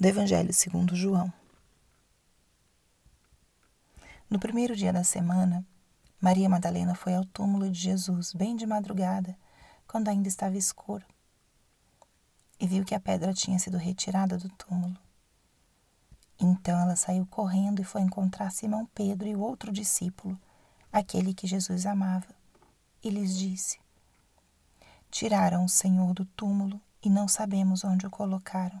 do Evangelho segundo João. No primeiro dia da semana, Maria Madalena foi ao túmulo de Jesus, bem de madrugada, quando ainda estava escuro, e viu que a pedra tinha sido retirada do túmulo. Então ela saiu correndo e foi encontrar Simão Pedro e o outro discípulo, aquele que Jesus amava, e lhes disse: Tiraram o Senhor do túmulo e não sabemos onde o colocaram.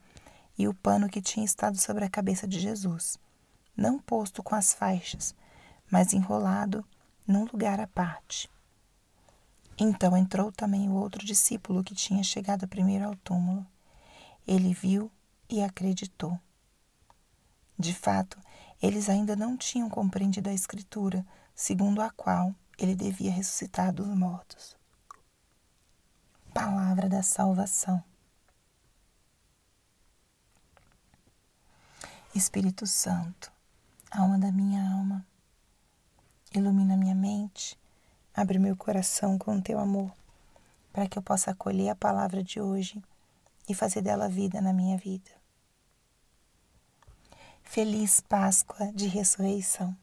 e o pano que tinha estado sobre a cabeça de Jesus, não posto com as faixas, mas enrolado num lugar à parte. Então entrou também o outro discípulo que tinha chegado primeiro ao túmulo. Ele viu e acreditou. De fato, eles ainda não tinham compreendido a Escritura, segundo a qual ele devia ressuscitar dos mortos. Palavra da salvação. Espírito Santo, alma da minha alma, ilumina minha mente, abre meu coração com o teu amor, para que eu possa acolher a palavra de hoje e fazer dela vida na minha vida. Feliz Páscoa de ressurreição.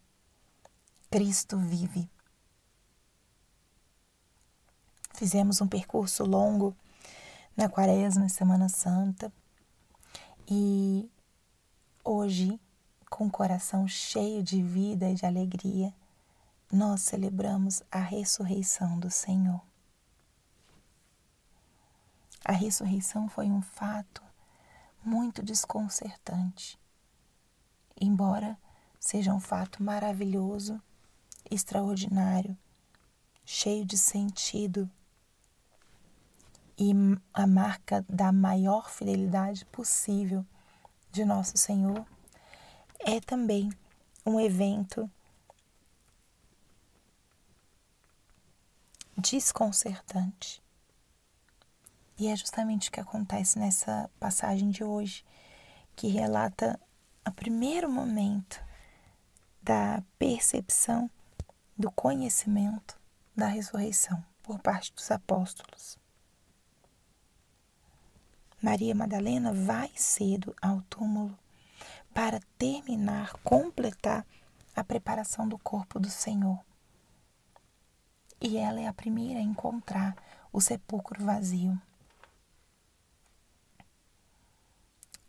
Cristo vive. Fizemos um percurso longo na Quaresma Semana Santa e Hoje, com o coração cheio de vida e de alegria, nós celebramos a ressurreição do Senhor. A ressurreição foi um fato muito desconcertante. Embora seja um fato maravilhoso, extraordinário, cheio de sentido e a marca da maior fidelidade possível de Nosso Senhor é também um evento desconcertante. E é justamente o que acontece nessa passagem de hoje, que relata o primeiro momento da percepção do conhecimento da ressurreição por parte dos apóstolos. Maria Madalena vai cedo ao túmulo para terminar, completar a preparação do corpo do Senhor. E ela é a primeira a encontrar o sepulcro vazio.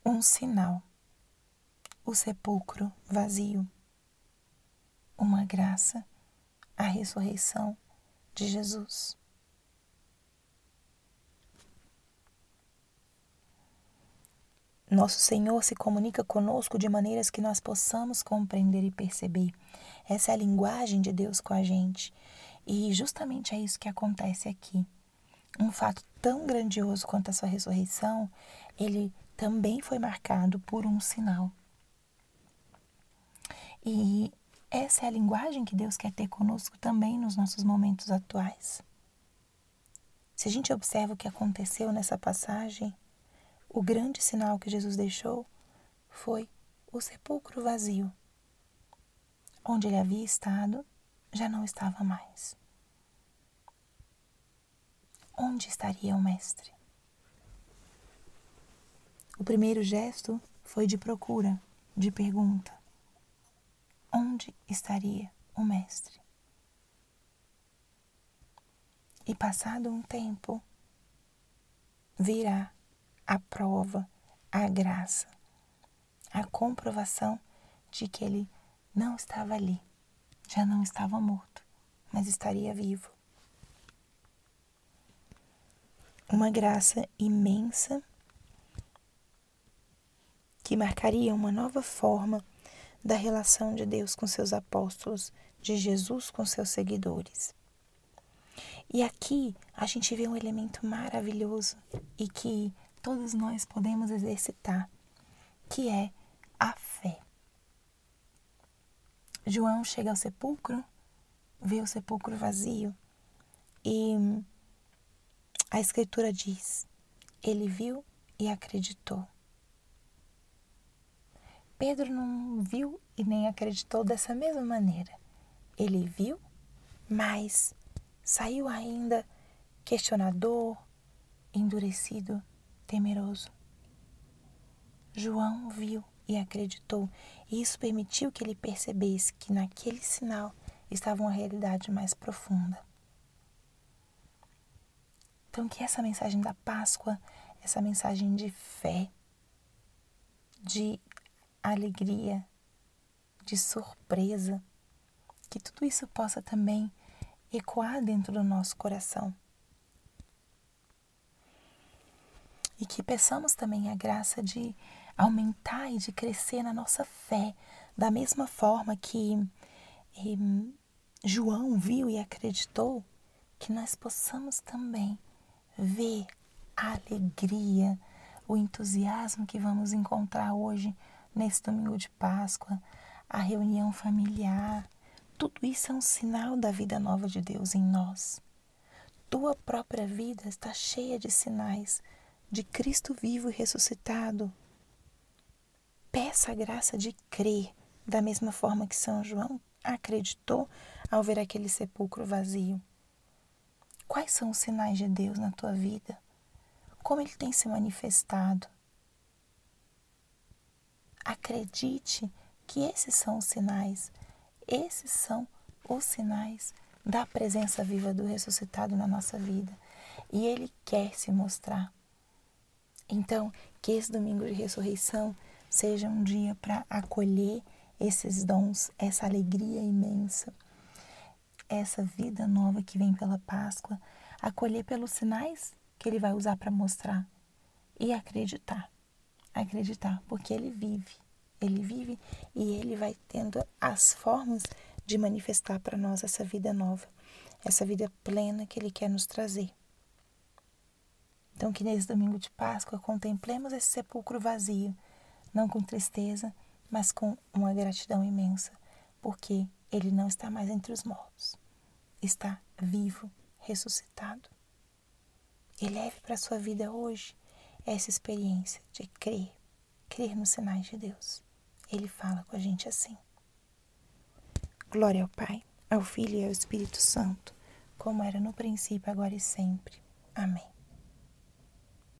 Um sinal, o sepulcro vazio. Uma graça, a ressurreição de Jesus. Nosso Senhor se comunica conosco de maneiras que nós possamos compreender e perceber. Essa é a linguagem de Deus com a gente. E justamente é isso que acontece aqui. Um fato tão grandioso quanto a sua ressurreição, ele também foi marcado por um sinal. E essa é a linguagem que Deus quer ter conosco também nos nossos momentos atuais. Se a gente observa o que aconteceu nessa passagem, o grande sinal que Jesus deixou foi o sepulcro vazio. Onde ele havia estado, já não estava mais. Onde estaria o Mestre? O primeiro gesto foi de procura, de pergunta. Onde estaria o Mestre? E passado um tempo, virá a prova, a graça, a comprovação de que ele não estava ali, já não estava morto, mas estaria vivo. Uma graça imensa que marcaria uma nova forma da relação de Deus com seus apóstolos, de Jesus com seus seguidores. E aqui a gente vê um elemento maravilhoso e que todos nós podemos exercitar, que é a fé. João chega ao sepulcro, vê o sepulcro vazio e a Escritura diz: ele viu e acreditou. Pedro não viu e nem acreditou dessa mesma maneira. Ele viu, mas saiu ainda questionador, endurecido, temeroso. João viu e acreditou, e isso permitiu que ele percebesse que naquele sinal estava uma realidade mais profunda. Então, que essa mensagem da Páscoa, essa mensagem de fé, de alegria, de surpresa, que tudo isso possa também ecoar dentro do nosso coração. E que peçamos também a graça de aumentar e de crescer na nossa fé, da mesma forma que eh, João viu e acreditou, que nós possamos também ver a alegria, o entusiasmo que vamos encontrar hoje, nesse domingo de Páscoa, a reunião familiar. Tudo isso é um sinal da vida nova de Deus em nós. Tua própria vida está cheia de sinais de Cristo vivo e ressuscitado. Peça a graça de crer, da mesma forma que São João acreditou ao ver aquele sepulcro vazio. Quais são os sinais de Deus na tua vida? Como ele tem se manifestado? Acredite que esses são os sinais, esses são os sinais da presença viva do ressuscitado na nossa vida. E ele quer se mostrar. Então, que esse domingo de ressurreição seja um dia para acolher esses dons, essa alegria imensa, essa vida nova que vem pela Páscoa, acolher pelos sinais que ele vai usar para mostrar e acreditar. Acreditar, porque ele vive. Ele vive e ele vai tendo as formas de manifestar para nós essa vida nova, essa vida plena que ele quer nos trazer. Então, que nesse domingo de Páscoa contemplemos esse sepulcro vazio, não com tristeza, mas com uma gratidão imensa, porque ele não está mais entre os mortos, está vivo, ressuscitado. E leve para a sua vida hoje essa experiência de crer, crer nos sinais de Deus. Ele fala com a gente assim. Glória ao Pai, ao Filho e ao Espírito Santo, como era no princípio, agora e sempre. Amém.